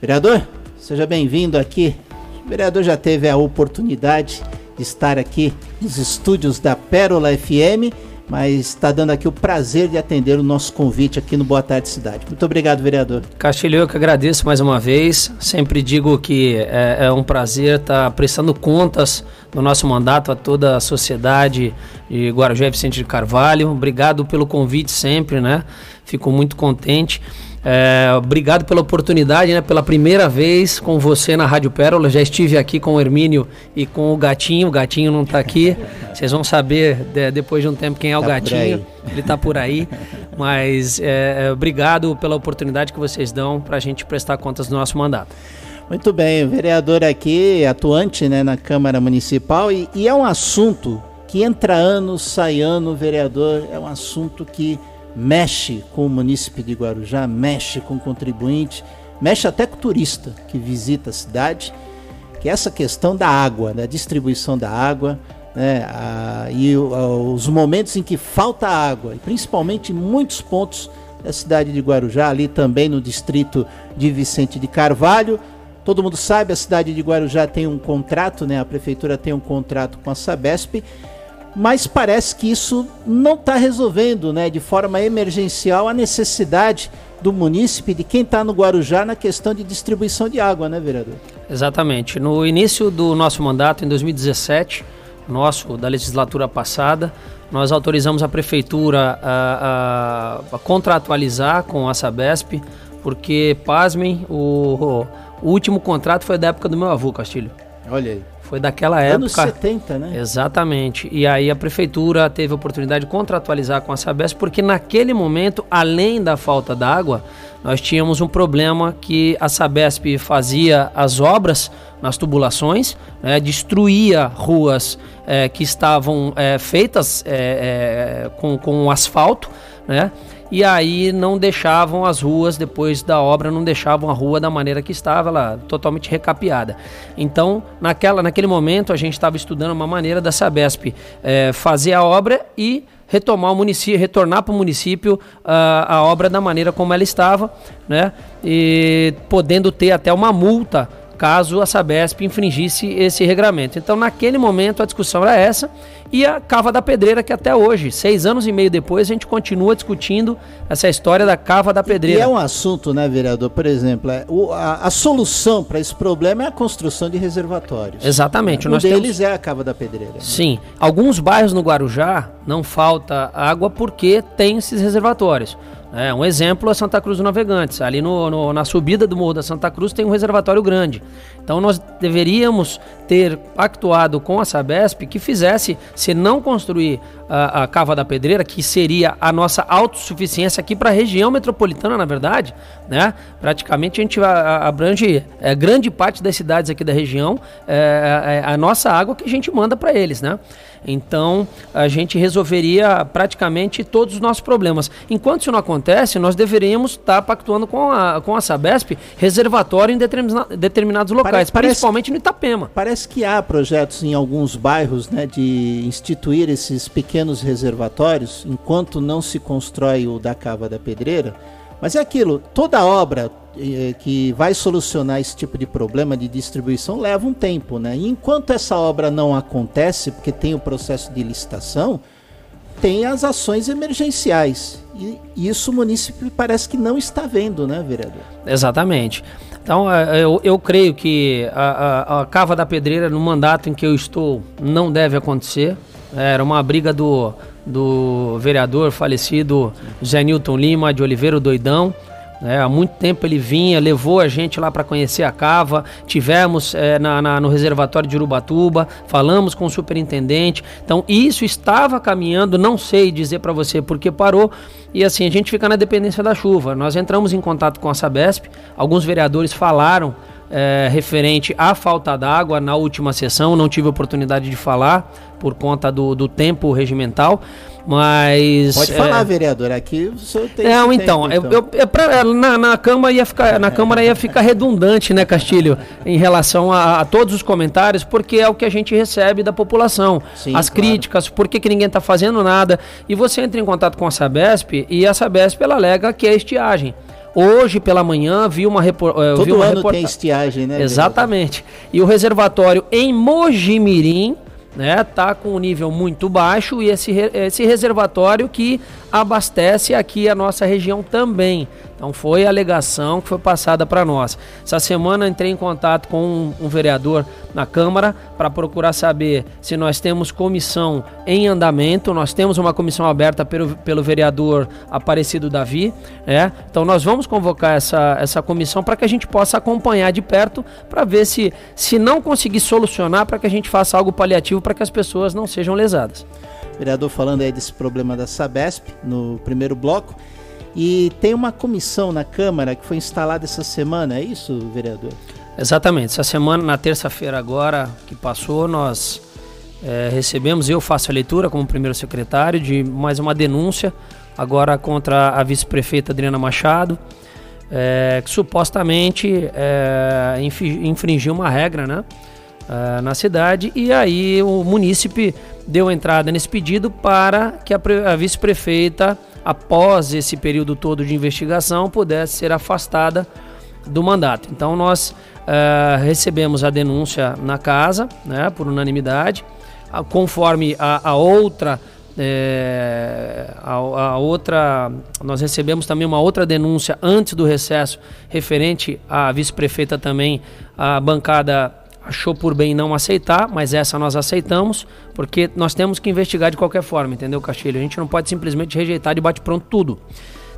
Vereador, seja bem-vindo aqui. O vereador já teve a oportunidade de estar aqui nos estúdios da Pérola FM mas está dando aqui o prazer de atender o nosso convite aqui no Boa Tarde Cidade. Muito obrigado, vereador. Castilho, eu que agradeço mais uma vez. Sempre digo que é, é um prazer estar prestando contas do nosso mandato a toda a sociedade de Guarujá Vicente de Carvalho. Obrigado pelo convite sempre, né? Fico muito contente. É, obrigado pela oportunidade, né? Pela primeira vez com você na Rádio Pérola. Já estive aqui com o Hermínio e com o Gatinho. O Gatinho não está aqui. Vocês vão saber de, depois de um tempo quem é o tá Gatinho. Ele está por aí. Mas é, é, obrigado pela oportunidade que vocês dão para a gente prestar contas do nosso mandato. Muito bem, o vereador aqui, atuante né, na Câmara Municipal, e, e é um assunto que entra ano, sai ano, vereador, é um assunto que mexe com o município de Guarujá, mexe com o contribuinte, mexe até com o turista que visita a cidade, que é essa questão da água, da distribuição da água, né, a, e a, os momentos em que falta água, e principalmente em muitos pontos da cidade de Guarujá, ali também no distrito de Vicente de Carvalho. Todo mundo sabe, a cidade de Guarujá tem um contrato, né, a prefeitura tem um contrato com a Sabesp, mas parece que isso não está resolvendo né, de forma emergencial a necessidade do munícipe, de quem está no Guarujá, na questão de distribuição de água, né, vereador? Exatamente. No início do nosso mandato, em 2017, nosso da legislatura passada, nós autorizamos a prefeitura a, a, a contratualizar com a Sabesp, porque, pasmem, o, o último contrato foi da época do meu avô, Castilho. Olha aí. Foi daquela época. Anos 70, né? Exatamente. E aí a prefeitura teve a oportunidade de contratualizar com a Sabesp, porque naquele momento, além da falta d'água, nós tínhamos um problema que a Sabesp fazia as obras nas tubulações, né, destruía ruas é, que estavam é, feitas é, com, com asfalto, né? E aí não deixavam as ruas, depois da obra, não deixavam a rua da maneira que estava, ela totalmente recapeada. Então, naquela, naquele momento, a gente estava estudando uma maneira da Sabesp é, fazer a obra e retomar o município, retornar para o município uh, a obra da maneira como ela estava, né? E podendo ter até uma multa caso a Sabesp infringisse esse regramento. Então, naquele momento, a discussão era essa e a Cava da Pedreira, que até hoje, seis anos e meio depois, a gente continua discutindo essa história da Cava da Pedreira. E é um assunto, né, vereador? Por exemplo, é, a, a, solução para esse problema é a construção de reservatórios. Exatamente. Um nós deles temos... é a Cava da Pedreira. Né? Sim. Alguns bairros no Guarujá não falta água porque tem esses reservatórios. É, um exemplo é Santa Cruz do Navegantes. Ali no, no, na subida do Morro da Santa Cruz tem um reservatório grande. Então nós deveríamos ter pactuado com a Sabesp que fizesse, se não construir a, a Cava da Pedreira, que seria a nossa autossuficiência aqui para a região metropolitana, na verdade, né? Praticamente a gente abrange é, grande parte das cidades aqui da região, é, é, é a nossa água que a gente manda para eles, né? Então a gente resolveria praticamente todos os nossos problemas. Enquanto isso não acontece, nós deveríamos estar pactuando com a, com a Sabesp reservatório em determina, determinados locais, parece, principalmente no Itapema. Parece que há projetos em alguns bairros né, de instituir esses pequenos reservatórios enquanto não se constrói o da Cava da Pedreira. Mas é aquilo, toda obra, eh, que vai solucionar esse tipo de problema de distribuição leva um tempo, né? E enquanto essa obra não acontece, porque tem o processo de licitação, tem as ações emergenciais. E isso o município parece que não está vendo, né, vereador? Exatamente. Então, é, eu, eu creio que a, a, a cava da pedreira, no mandato em que eu estou, não deve acontecer. Era uma briga do, do vereador falecido Zé Newton Lima de Oliveira Doidão é, há muito tempo ele vinha, levou a gente lá para conhecer a cava. Tivemos é, na, na, no reservatório de Urubatuba, falamos com o superintendente. Então isso estava caminhando, não sei dizer para você porque parou. E assim a gente fica na dependência da chuva. Nós entramos em contato com a Sabesp, alguns vereadores falaram é, referente à falta d'água na última sessão, não tive oportunidade de falar por conta do, do tempo regimental. Mas. Pode falar, é... vereador. Aqui o senhor tem. Não, então, tempo, então. Eu, eu, pra, na, na, Câmara ia ficar, na Câmara ia ficar redundante, né, Castilho, em relação a, a, todos os comentários, porque é o que a gente recebe da população. Sim, As claro. críticas, por que, que ninguém está fazendo nada. E você entra em contato com a Sabesp e a Sabesp ela alega que é estiagem. Hoje pela manhã vi uma reportagem. Todo uma ano report... tem estiagem, né? Exatamente. E o reservatório em Mojimirim, né, tá com um nível muito baixo e esse, esse reservatório que abastece aqui a nossa região também. Então foi a alegação que foi passada para nós. Essa semana entrei em contato com um, um vereador na Câmara para procurar saber se nós temos comissão em andamento. Nós temos uma comissão aberta pelo, pelo vereador Aparecido Davi. Né? Então nós vamos convocar essa, essa comissão para que a gente possa acompanhar de perto para ver se, se não conseguir solucionar, para que a gente faça algo paliativo para que as pessoas não sejam lesadas. Vereador falando aí desse problema da Sabesp no primeiro bloco. E tem uma comissão na Câmara que foi instalada essa semana, é isso, vereador? Exatamente. Essa semana, na terça-feira agora que passou, nós é, recebemos, eu faço a leitura como primeiro secretário, de mais uma denúncia agora contra a vice-prefeita Adriana Machado, é, que supostamente é, infringiu uma regra né, é, na cidade e aí o munícipe deu entrada nesse pedido para que a, a vice-prefeita após esse período todo de investigação, pudesse ser afastada do mandato. Então nós uh, recebemos a denúncia na casa, né, por unanimidade, conforme a, a outra é, a, a, outra, nós recebemos também uma outra denúncia antes do recesso referente à vice-prefeita também, a bancada achou por bem não aceitar, mas essa nós aceitamos, porque nós temos que investigar de qualquer forma, entendeu, Castilho? A gente não pode simplesmente rejeitar de bate-pronto tudo.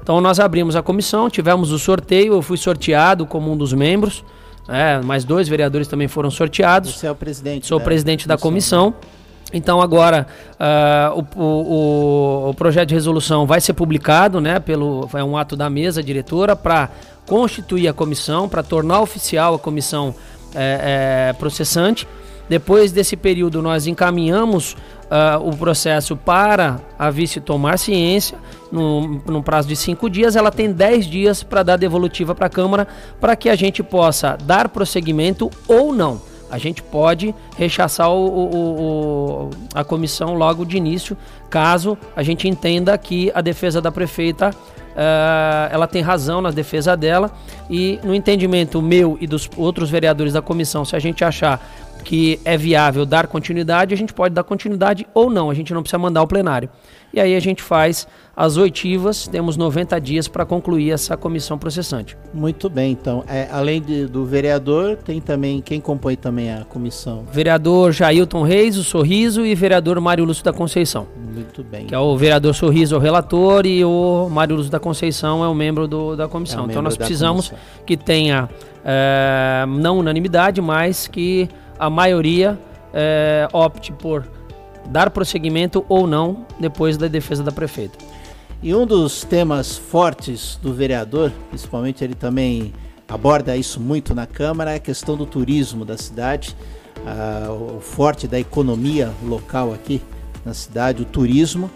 Então nós abrimos a comissão, tivemos o sorteio, eu fui sorteado como um dos membros, é, mais dois vereadores também foram sorteados. Você é o presidente. Sou o presidente da comissão. Então agora uh, o, o, o, projeto de resolução vai ser publicado, né? Pelo é um ato da mesa diretora para constituir a comissão, para tornar oficial a comissão é, é, processante. Depois desse período, nós encaminhamos uh, o processo para a vice tomar ciência, no, no prazo de cinco dias. Ela tem dez dias para dar devolutiva para a Câmara, para que a gente possa dar prosseguimento ou não. A gente pode rechaçar o, o, o, a comissão logo de início, caso a gente entenda que a defesa da prefeita uh, ela tem razão na defesa dela e no entendimento meu e dos outros vereadores da comissão, se a gente achar que é viável dar continuidade, a gente pode dar continuidade ou não, a gente não precisa mandar ao plenário. E aí a gente faz as oitivas, temos 90 dias para concluir essa comissão processante. Muito bem, então, é, além de, do vereador, tem também, quem compõe também a comissão? Vereador Jailton Reis, o Sorriso, e vereador Mário Lúcio da Conceição. Muito bem. Que é o vereador Sorriso, o relator, e o Mário Lúcio da Conceição é o membro do, da comissão. É então nós precisamos que tenha, é, não unanimidade, mas que a maioria é, opte por dar prosseguimento ou não depois da defesa da prefeita. E um dos temas fortes do vereador, principalmente ele também aborda isso muito na Câmara, é a questão do turismo da cidade, o forte da economia local aqui na cidade, o turismo.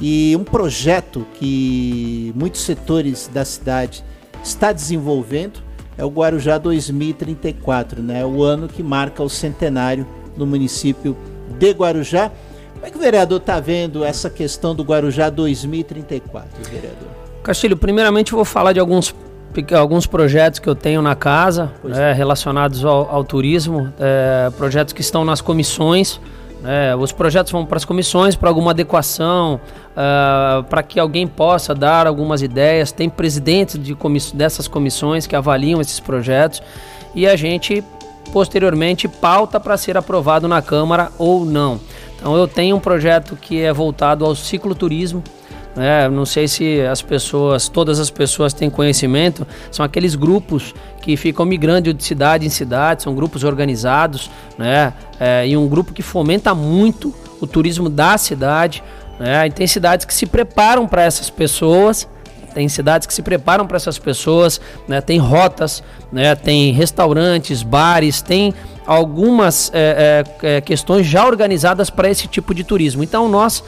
E um projeto que muitos setores da cidade está desenvolvendo é o Guarujá 2034, né? o ano que marca o centenário no município de Guarujá. Como é que o vereador está vendo essa questão do Guarujá 2034, vereador? Castilho, primeiramente eu vou falar de alguns, alguns projetos que eu tenho na casa é, relacionados ao, ao turismo, é, projetos que estão nas comissões. É, os projetos vão para as comissões para alguma adequação, uh, para que alguém possa dar algumas ideias. Tem presidentes de comiss dessas comissões que avaliam esses projetos e a gente posteriormente pauta para ser aprovado na Câmara ou não. Então eu tenho um projeto que é voltado ao cicloturismo. Né? Não sei se as pessoas, todas as pessoas têm conhecimento, são aqueles grupos que ficam migrando de cidade em cidade, são grupos organizados, né? É, e um grupo que fomenta muito o turismo da cidade. Né? E tem cidades que se preparam para essas pessoas, tem cidades que se preparam para essas pessoas, né? tem rotas, né? tem restaurantes, bares, tem algumas é, é, questões já organizadas para esse tipo de turismo. Então nós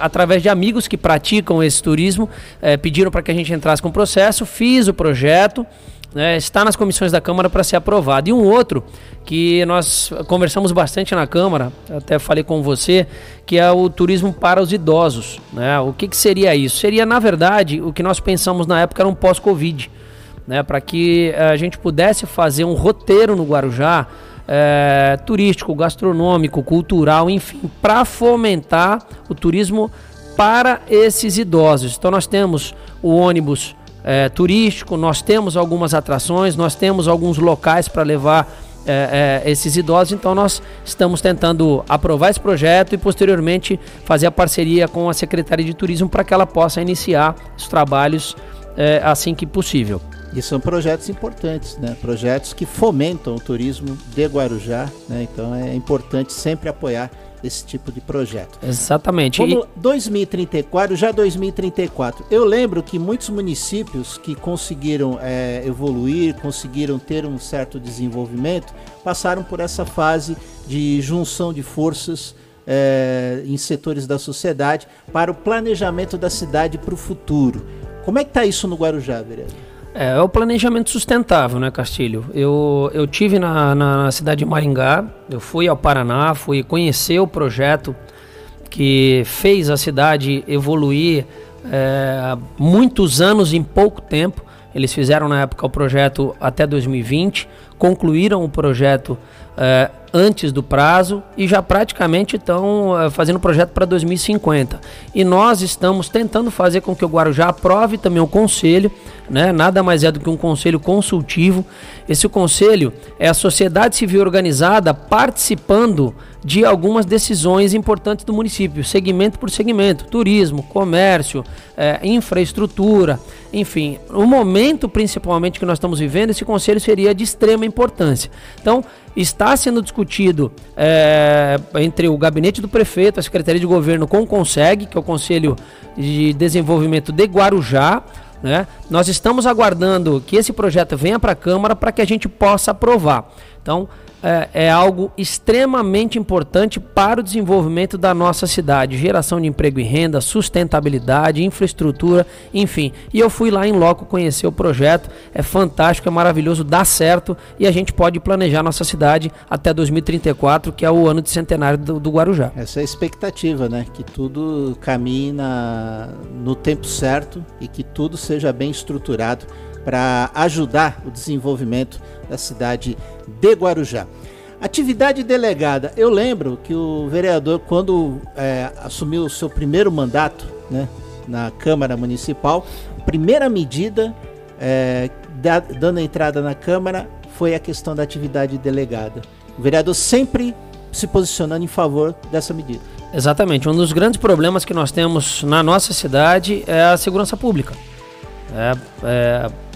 através de amigos que praticam esse turismo, uh, pediram para que a gente entrasse com o processo, fiz o projeto, né, está nas comissões da Câmara para ser aprovado. E um outro que nós conversamos bastante na Câmara, até falei com você, que é o turismo para os idosos. Né? O que, que seria isso? Seria, na verdade, o que nós pensamos na época era um pós-Covid, né? para que a gente pudesse fazer um roteiro no Guarujá. É, turístico, gastronômico, cultural, enfim, para fomentar o turismo para esses idosos. Então nós temos o ônibus é, turístico, nós temos algumas atrações, nós temos alguns locais para levar é, é, esses idosos, então nós estamos tentando aprovar esse projeto e posteriormente fazer a parceria com a Secretaria de Turismo para que ela possa iniciar os trabalhos é, assim que possível. E são projetos importantes, né? Projetos que fomentam o turismo de Guarujá, né? Então é importante sempre apoiar esse tipo de projeto. Exatamente. Como 2034, já 2034, eu lembro que muitos municípios que conseguiram é, evoluir, conseguiram ter um certo desenvolvimento, passaram por essa fase de junção de forças é, em setores da sociedade para o planejamento da cidade para o futuro. Como é que está isso no Guarujá, vereador? É, é o planejamento sustentável, né, Castilho? Eu, eu tive na, na, na, cidade de Maringá, eu fui ao Paraná, fui conhecer o projeto que fez a cidade evoluir é, muitos anos em pouco tempo. Eles fizeram na época o projeto até 2020, concluíram o projeto é, antes do prazo e já praticamente estão é, fazendo o projeto para 2050. E nós estamos tentando fazer com que o Guarujá aprove também o conselho né? Nada mais é do que um conselho consultivo. Esse conselho é a sociedade civil organizada participando de algumas decisões importantes do município, segmento por segmento, turismo, comércio, é, infraestrutura, enfim. No momento, principalmente que nós estamos vivendo, esse conselho seria de extrema importância. Então, está sendo discutido é, entre o gabinete do prefeito, a Secretaria de Governo com o CONSEG, que é o Conselho de Desenvolvimento de Guarujá, né? Nós estamos aguardando que esse projeto venha para a Câmara para que a gente possa aprovar. Então, é, é, algo extremamente importante para o desenvolvimento da nossa cidade, geração de emprego e renda, sustentabilidade, infraestrutura, enfim. E eu fui lá em loco conhecer o projeto, é fantástico, é maravilhoso, dá certo e a gente pode planejar nossa cidade até 2034, que é o ano de centenário do, do Guarujá. Essa é a expectativa, né? Que tudo caminhe no tempo certo e que tudo seja bem estruturado para ajudar o desenvolvimento da cidade de Guarujá. Atividade delegada. Eu lembro que o vereador, quando é, assumiu o seu primeiro mandato né, na Câmara Municipal, a primeira medida é, da, dando entrada na Câmara foi a questão da atividade delegada. O vereador sempre se posicionando em favor dessa medida. Exatamente. Um dos grandes problemas que nós temos na nossa cidade é a segurança pública. É,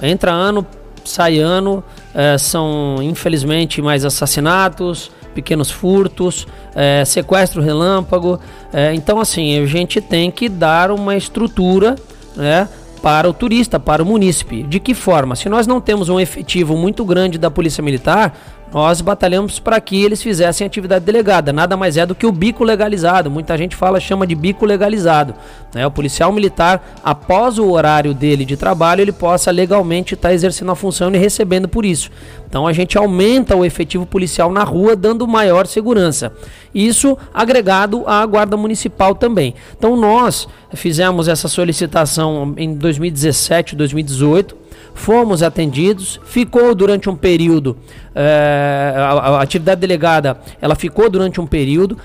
é, entra ano, sai ano, é, são infelizmente mais assassinatos, pequenos furtos, é, sequestro relâmpago. É, então, assim, a gente tem que dar uma estrutura né, para o turista, para o munícipe. De que forma? Se nós não temos um efetivo muito grande da Polícia Militar, nós batalhamos para que eles fizessem atividade delegada. Nada mais é do que o bico legalizado. Muita gente fala, chama de bico legalizado. Né? O policial militar, após o horário dele de trabalho, ele possa legalmente estar tá exercendo a função e recebendo por isso. Então a gente aumenta o efetivo policial na rua, dando maior segurança. Isso agregado à Guarda Municipal também. Então nós fizemos essa solicitação em 2017, 2018 fomos atendidos, ficou durante um período, é, a, a, atividade delegada, ela ficou durante um período,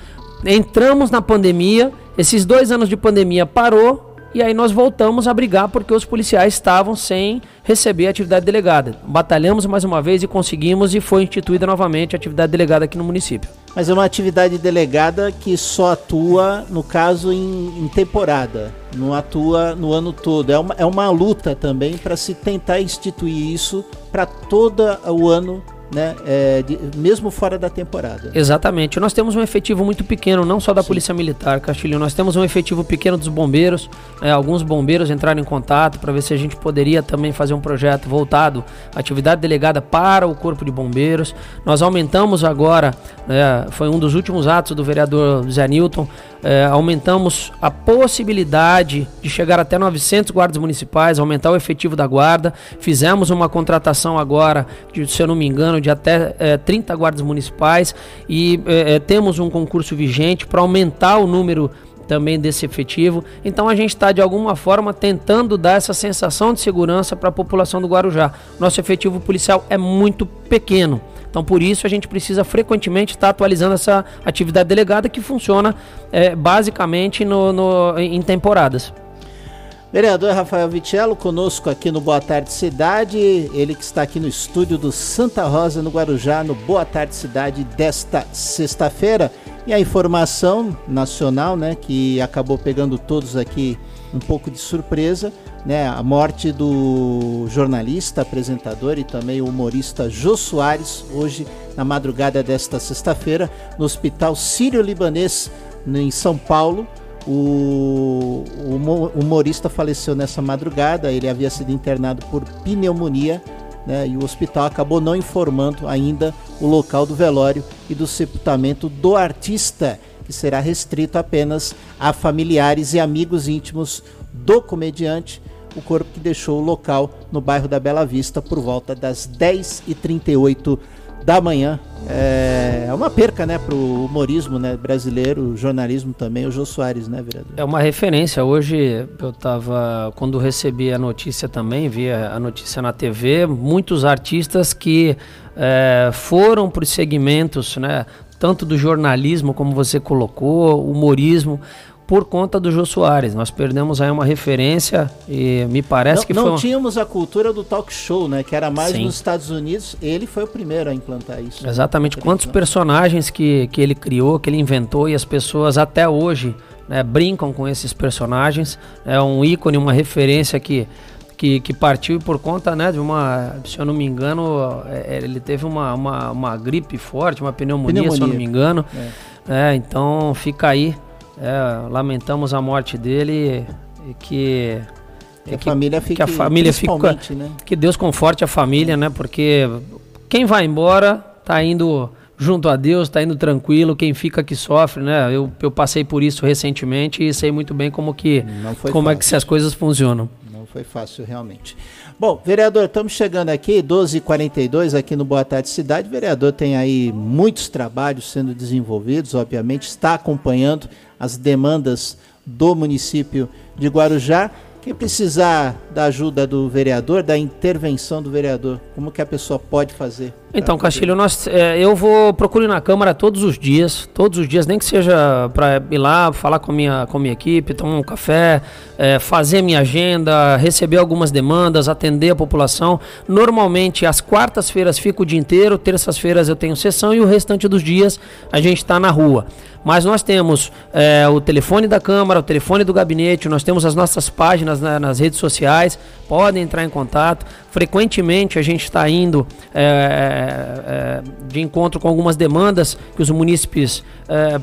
entramos na pandemia, esses dois anos de pandemia parou, e aí nós voltamos a brigar porque os policiais estavam sem receber a atividade delegada. Batalhamos mais uma vez e conseguimos e foi instituída novamente a atividade delegada aqui no município. Mas é uma atividade delegada que só atua, no caso, em, em temporada, não atua no ano todo. É uma, é uma luta também para se tentar instituir isso para todo o ano né, é, de, mesmo fora da temporada. Exatamente. Nós temos um efetivo muito pequeno, não só da Sim. Polícia Militar, Castilho. Nós temos um efetivo pequeno dos bombeiros. É, alguns bombeiros entraram em contato para ver se a gente poderia também fazer um projeto voltado à atividade delegada para o Corpo de Bombeiros. Nós aumentamos agora, é, foi um dos últimos atos do vereador Zé Newton, é, aumentamos a possibilidade de chegar até 900 guardas municipais, aumentar o efetivo da guarda. Fizemos uma contratação agora, de, se eu não me engano, de até é, 30 guardas municipais e é, temos um concurso vigente para aumentar o número também desse efetivo. Então a gente está de alguma forma tentando dar essa sensação de segurança para a população do Guarujá. Nosso efetivo policial é muito pequeno. Então, por isso, a gente precisa frequentemente estar atualizando essa atividade delegada que funciona é, basicamente no, no, em temporadas. Vereador Rafael Vitello, conosco aqui no Boa Tarde Cidade, ele que está aqui no estúdio do Santa Rosa, no Guarujá, no Boa Tarde Cidade desta sexta-feira. E a informação nacional, né, que acabou pegando todos aqui um pouco de surpresa, né, a morte do jornalista, apresentador e também humorista Jô Soares, hoje na madrugada desta sexta-feira, no Hospital Sírio-Libanês, em São Paulo. O, humorista faleceu nessa madrugada, ele havia sido internado por pneumonia né, e o hospital acabou não informando ainda o local do velório e do sepultamento do artista, que será restrito apenas a familiares e amigos íntimos do comediante o corpo que deixou o local no bairro da Bela Vista por volta das 10h38 da manhã. É uma perca, né, para o humorismo né, brasileiro, jornalismo também, o Jô Soares, né, vereador? É uma referência. Hoje eu estava, quando recebi a notícia também, vi a notícia na TV, muitos artistas que é, foram para os segmentos, né, tanto do jornalismo, como você colocou, humorismo, por conta do Jô Soares. Nós perdemos aí uma referência e me parece não, que não foi. Não tínhamos a cultura do talk show, né? Que era mais Sim. nos Estados Unidos. Ele foi o primeiro a implantar isso. Exatamente. Quantos personagens que, que ele criou, que ele inventou e as pessoas até hoje né, brincam com esses personagens. É um ícone, uma referência que. Que, que partiu por conta né, de uma, se eu não me engano, é, ele teve uma, uma, uma gripe forte, uma pneumonia, pneumonia. se eu não me engano. É. É, então fica aí é, lamentamos a morte dele e que que a família fique, que a família fica, né? que Deus conforte a família, né? Porque quem vai embora tá indo junto a Deus, tá indo tranquilo, quem fica que sofre, né? Eu, eu passei por isso recentemente e sei muito bem como que como fácil. é que as coisas funcionam. Foi fácil realmente. Bom, vereador, estamos chegando aqui, 12h42 aqui no Boa Tarde Cidade. O vereador tem aí muitos trabalhos sendo desenvolvidos, obviamente, está acompanhando as demandas do município de Guarujá. Quem precisar da ajuda do vereador, da intervenção do vereador, como que a pessoa pode fazer? Então, Castilho, nós, é, eu vou procurar na Câmara todos os dias, todos os dias, nem que seja para ir lá, falar com a minha, com a minha equipe, tomar um café, é, fazer minha agenda, receber algumas demandas, atender a população. Normalmente, às quartas-feiras fico o dia inteiro, terças-feiras eu tenho sessão e o restante dos dias a gente está na rua. Mas nós temos é, o telefone da Câmara, o telefone do gabinete, nós temos as nossas páginas na, nas redes sociais, podem entrar em contato. Frequentemente a gente está indo é, é, de encontro com algumas demandas que os munícipes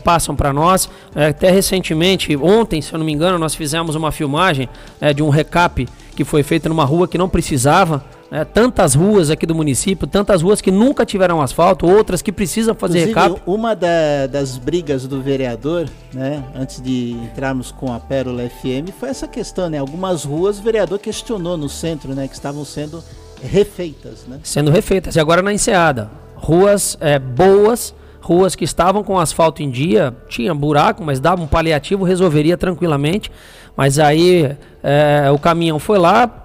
passam para nós. Até recentemente, ontem, se eu não me engano, nós fizemos uma filmagem de um recap que foi feito numa rua que não precisava né, tantas ruas aqui do município, tantas ruas que nunca tiveram asfalto, outras que precisam fazer Inclusive, recap. Uma da, das brigas do vereador, né, antes de entrarmos com a Pérola FM, foi essa questão, né? Algumas ruas o vereador questionou no centro, né, que estavam sendo refeitas, né? Sendo refeitas. E agora na enseada, ruas é, boas, ruas que estavam com asfalto em dia, tinha buraco, mas dava um paliativo, resolveria tranquilamente. Mas aí é, o caminhão foi lá,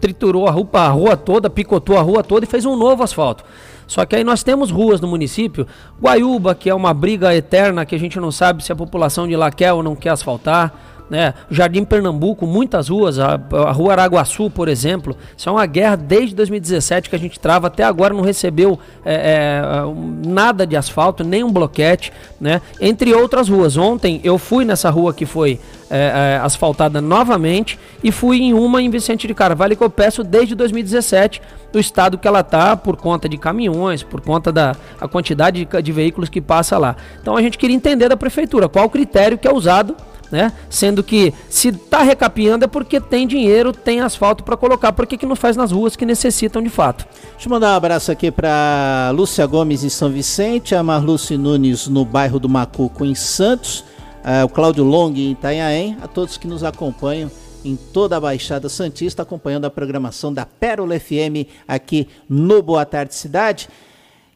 triturou a rua, a rua toda, picotou a rua toda e fez um novo asfalto. Só que aí nós temos ruas no município, Guaiúba, que é uma briga eterna que a gente não sabe se a população de lá quer ou não quer asfaltar. Né? Jardim Pernambuco, muitas ruas, a, a rua Araguaçu, por exemplo, isso é uma guerra desde 2017 que a gente trava, até agora não recebeu é, é, nada de asfalto, nem um bloquete, né? entre outras ruas. Ontem eu fui nessa rua que foi é, é, asfaltada novamente e fui em uma em Vicente de Carvalho que eu peço desde 2017 do estado que ela está por conta de caminhões, por conta da a quantidade de, de veículos que passa lá. Então a gente queria entender da prefeitura qual o critério que é usado né? Sendo que se está recapeando é porque tem dinheiro, tem asfalto para colocar. Por que, que não faz nas ruas que necessitam de fato? Deixa eu mandar um abraço aqui para Lúcia Gomes em São Vicente, a Marluce Nunes no bairro do Macuco em Santos, uh, o Cláudio Long em Itanhaém, a todos que nos acompanham em toda a Baixada Santista, acompanhando a programação da Pérola FM aqui no Boa Tarde Cidade.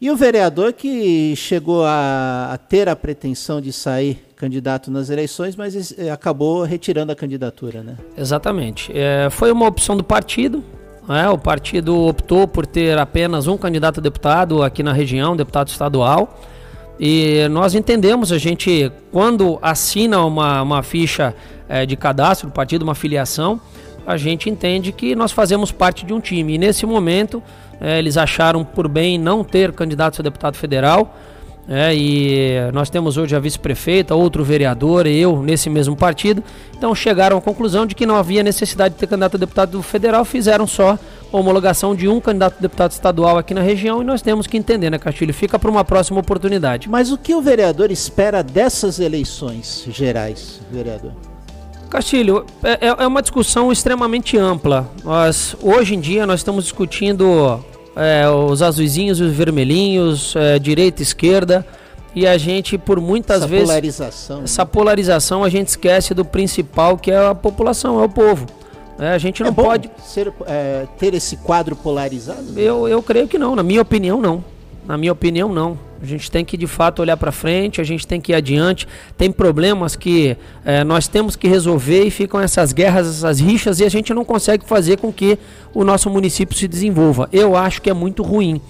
E o vereador que chegou a, a ter a pretensão de sair candidato nas eleições, mas eh, acabou retirando a candidatura, né? Exatamente. É, foi uma opção do partido. Né? O partido optou por ter apenas um candidato a deputado aqui na região, deputado estadual. E nós entendemos, a gente, quando assina uma, uma ficha é, de cadastro do partido, uma filiação, a gente entende que nós fazemos parte de um time. E nesse momento, é, eles acharam por bem não ter candidato a deputado federal. É, e nós temos hoje a vice-prefeita, outro vereador, eu nesse mesmo partido. Então chegaram à conclusão de que não havia necessidade de ter candidato a deputado federal, fizeram só homologação de um candidato a deputado estadual aqui na região e nós temos que entender, né, Castilho? Fica para uma próxima oportunidade. Mas o que o vereador espera dessas eleições gerais, vereador? Castilho, é, é, é uma discussão extremamente ampla. Nós, hoje em dia nós estamos discutindo é, os azuizinhos e os vermelhinhos, é, direita e esquerda. E a gente, por muitas essa vezes. Polarização, né? essa polarização, a gente esquece do principal, que é a população, é o povo. É, a gente é não pode. Ser, é, ter esse quadro polarizado? Eu, eu creio que não, na minha opinião, não. Na minha opinião, não. A gente tem que de fato olhar para frente, a gente tem que ir adiante. Tem problemas que é, nós temos que resolver e ficam essas guerras, essas rixas e a gente não consegue fazer com que o nosso município se desenvolva. Eu acho que é muito ruim.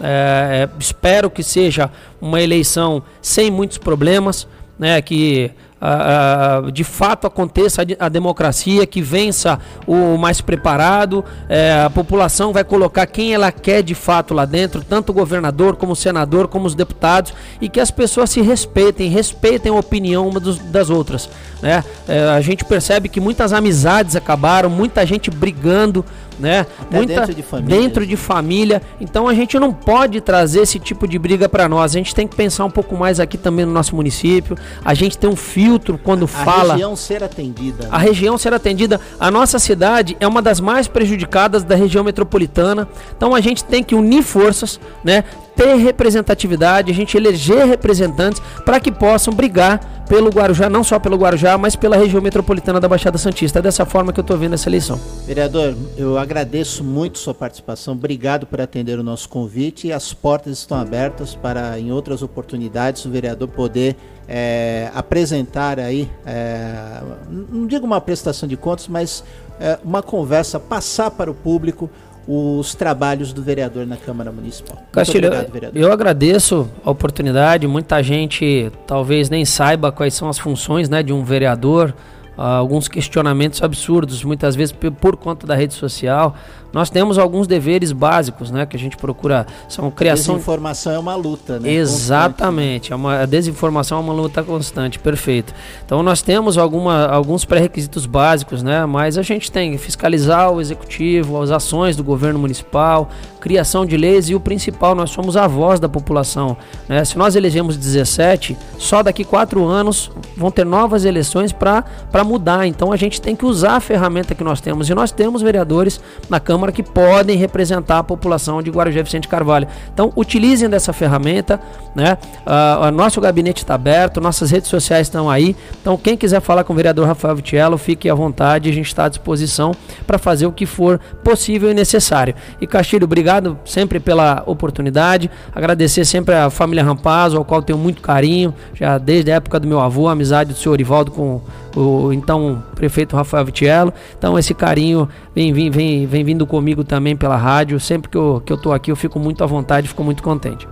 É, é, espero que seja uma eleição sem muitos problemas, né, que uh, de fato aconteça a, a, democracia, que vença o mais preparado, é, a população vai colocar quem ela quer de fato lá dentro, tanto o governador como o senador, como os deputados, e que as pessoas se respeitem, respeitem a opinião uma dos, das outras. Né? É, a gente percebe que muitas amizades acabaram, muita gente brigando, né? Muita, dentro de família. Dentro de família. Então a gente não pode trazer esse tipo de briga para nós. A gente tem que pensar um pouco mais aqui também no nosso município. A gente tem um filtro quando a fala. A região ser atendida. Né? A região ser atendida. A nossa cidade é uma das mais prejudicadas da região metropolitana. Então a gente tem que unir forças, né? Ter representatividade, a gente eleger representantes para que possam brigar pelo Guarujá, não só pelo Guarujá, mas pela região metropolitana da Baixada Santista. É dessa forma que eu estou vendo essa eleição. Vereador, eu agradeço muito sua participação. Obrigado por atender o nosso convite as portas estão abertas para, em outras oportunidades, o vereador poder é, apresentar aí, é, não digo uma prestação de contas, mas é, uma conversa, passar para o público os trabalhos do vereador na Câmara Municipal. Castilho, obrigado, eu agradeço a oportunidade. Muita gente talvez nem saiba quais são as funções né, de um vereador. Uh, alguns questionamentos absurdos, muitas vezes por conta da rede social. Nós temos alguns deveres básicos, né, que a gente procura, são criação... Desinformação é uma luta, né? Exatamente, é uma, a desinformação é uma luta constante, perfeito. Então nós temos alguma, alguns pré-requisitos básicos, né, mas a gente tem que fiscalizar o executivo, as ações do governo municipal, criação de leis e o principal, nós somos a voz da população. Né? Se nós elegemos 17, só daqui quatro anos vão ter novas eleições para mudar. Então a gente tem que usar a ferramenta que nós temos. E nós temos vereadores na Câmara que podem representar a população de Guarujá Vicente Carvalho. Então, utilizem dessa ferramenta, né? Uh, nosso gabinete está aberto, nossas redes sociais estão aí. Então, quem quiser falar com o vereador Rafael Vitiello, fique à vontade, a gente está à disposição para fazer o que for possível e necessário. E Castilho, obrigado sempre pela oportunidade. Agradecer sempre a família Rampazzo, ao qual tenho muito carinho, já desde a época do meu avô, a amizade do senhor Ivaldo com o então prefeito Rafael Vitiello. Então esse carinho vem, vem, vem, vem vindo comigo também pela rádio. Sempre que eu, que eu tô aqui eu fico muito à vontade, fico muito contente.